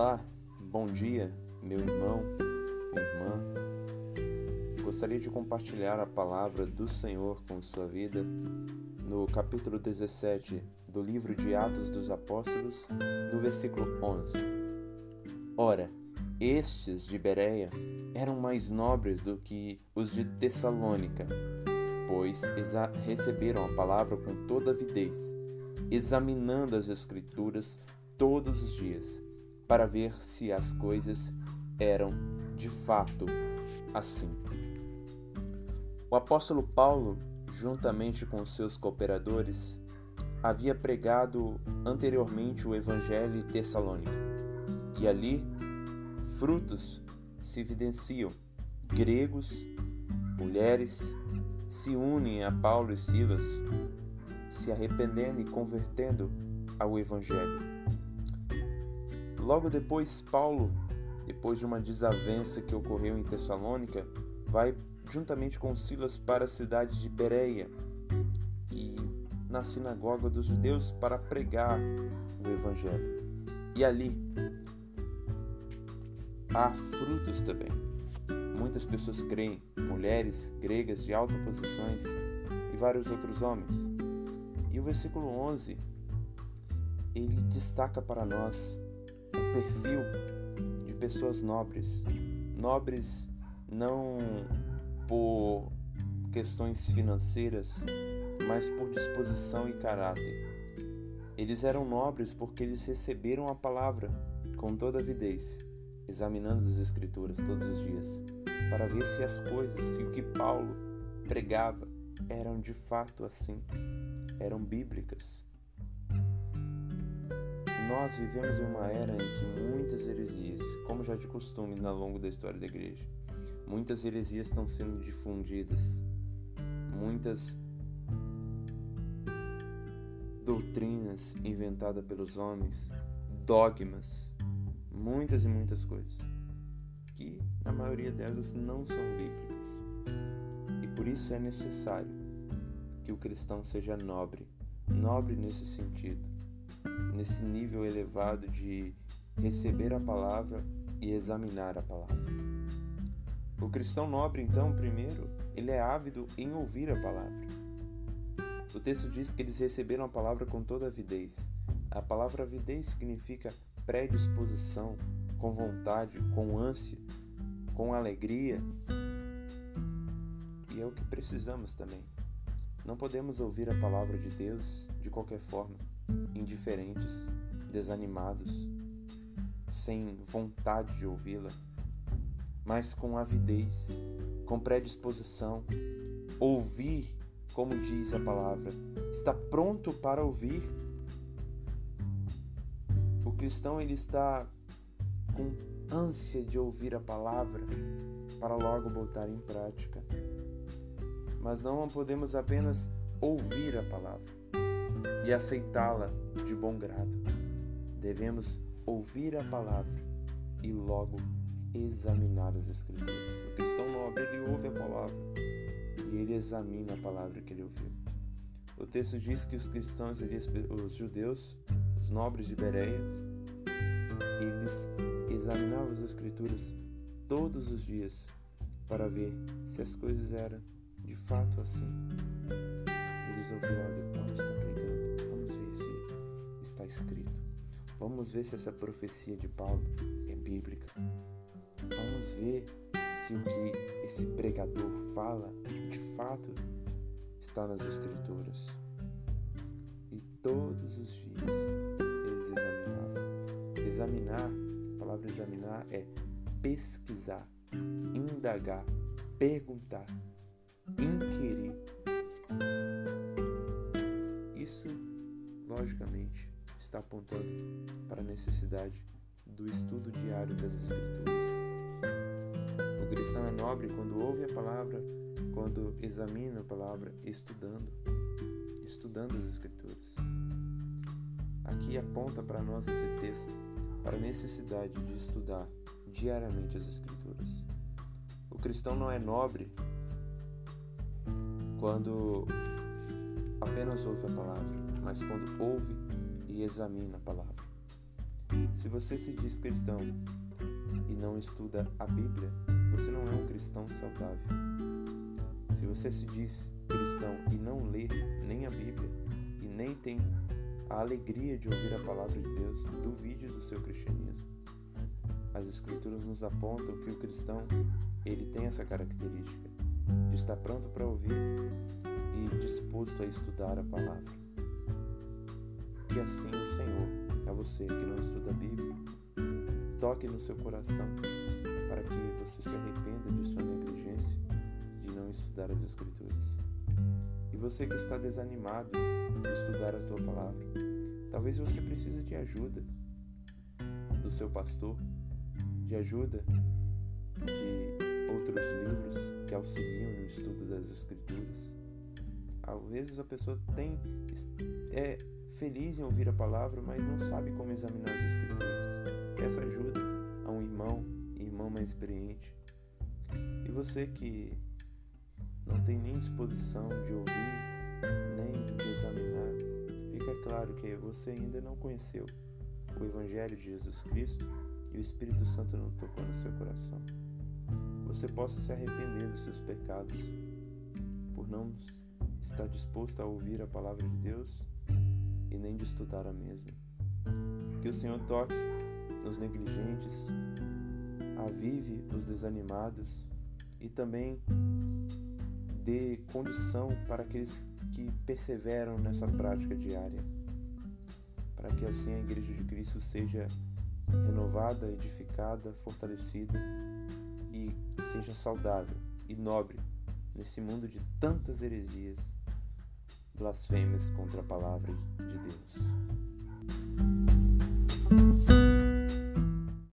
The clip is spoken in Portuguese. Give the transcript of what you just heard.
Olá, bom dia, meu irmão, irmã. Gostaria de compartilhar a palavra do Senhor com sua vida no capítulo 17 do livro de Atos dos Apóstolos, no versículo 11. Ora, estes de Bereia eram mais nobres do que os de Tessalônica, pois receberam a palavra com toda avidez, examinando as Escrituras todos os dias para ver se as coisas eram de fato assim. O apóstolo Paulo, juntamente com seus cooperadores, havia pregado anteriormente o evangelho em Tessalônica, e ali frutos se evidenciam. Gregos, mulheres se unem a Paulo e Silas, se arrependendo e convertendo ao evangelho. Logo depois, Paulo, depois de uma desavença que ocorreu em Tessalônica, vai juntamente com Silas para a cidade de Bereia e na sinagoga dos judeus para pregar o evangelho. E ali há frutos também. Muitas pessoas creem, mulheres gregas de alta posições e vários outros homens. E o versículo 11 ele destaca para nós o perfil de pessoas nobres. Nobres não por questões financeiras, mas por disposição e caráter. Eles eram nobres porque eles receberam a palavra com toda avidez, examinando as Escrituras todos os dias, para ver se as coisas, se o que Paulo pregava eram de fato assim, eram bíblicas. Nós vivemos em uma era em que muitas heresias, como já de costume ao longo da história da igreja, muitas heresias estão sendo difundidas, muitas doutrinas inventadas pelos homens, dogmas, muitas e muitas coisas, que na maioria delas não são bíblicas. E por isso é necessário que o cristão seja nobre, nobre nesse sentido nesse nível elevado de receber a palavra e examinar a palavra. O cristão nobre, então, primeiro, ele é ávido em ouvir a palavra. O texto diz que eles receberam a palavra com toda avidez. A palavra avidez significa predisposição, com vontade, com ânsia, com alegria. E é o que precisamos também. Não podemos ouvir a palavra de Deus de qualquer forma indiferentes, desanimados, sem vontade de ouvi-la, mas com avidez, com predisposição, ouvir, como diz a palavra, está pronto para ouvir. O cristão ele está com ânsia de ouvir a palavra para logo botar em prática. Mas não podemos apenas ouvir a palavra e aceitá-la de bom grado. Devemos ouvir a palavra e logo examinar as Escrituras. O cristão nobre, ele ouve a palavra e ele examina a palavra que ele ouviu. O texto diz que os cristãos, os judeus, os nobres de Bereia, eles examinavam as Escrituras todos os dias para ver se as coisas eram de fato assim. Eles ouviram, olha, escrito. Vamos ver se essa profecia de Paulo é bíblica. Vamos ver se o que esse pregador fala de fato está nas Escrituras. E todos os dias eles examinavam. Examinar, a palavra examinar é pesquisar, indagar, perguntar, inquirir. Isso, logicamente, está apontando para a necessidade do estudo diário das Escrituras. O cristão é nobre quando ouve a palavra, quando examina a palavra, estudando, estudando as Escrituras. Aqui aponta para nós esse texto para a necessidade de estudar diariamente as Escrituras. O cristão não é nobre quando apenas ouve a palavra, mas quando ouve examina a palavra. Se você se diz cristão e não estuda a Bíblia, você não é um cristão saudável. Se você se diz cristão e não lê nem a Bíblia e nem tem a alegria de ouvir a palavra de Deus, duvide do seu cristianismo. As escrituras nos apontam que o cristão, ele tem essa característica de estar pronto para ouvir e disposto a estudar a palavra. Que assim o Senhor a você que não estuda a Bíblia, toque no seu coração para que você se arrependa de sua negligência de não estudar as Escrituras. E você que está desanimado de estudar a tua palavra, talvez você precise de ajuda do seu pastor, de ajuda de outros livros que auxiliam no estudo das Escrituras. Às vezes a pessoa tem é feliz em ouvir a palavra, mas não sabe como examinar as escrituras. Peça ajuda a um irmão, irmão mais experiente. E você que não tem nem disposição de ouvir, nem de examinar, fica claro que você ainda não conheceu o Evangelho de Jesus Cristo e o Espírito Santo não tocou no seu coração. Você possa se arrepender dos seus pecados por não estar disposto a ouvir a palavra de Deus e nem de estudar a mesma. Que o Senhor toque nos negligentes, avive os desanimados e também dê condição para aqueles que perseveram nessa prática diária, para que assim a Igreja de Cristo seja renovada, edificada, fortalecida e seja saudável e nobre nesse mundo de tantas heresias blasfêmias contra a palavra de Deus.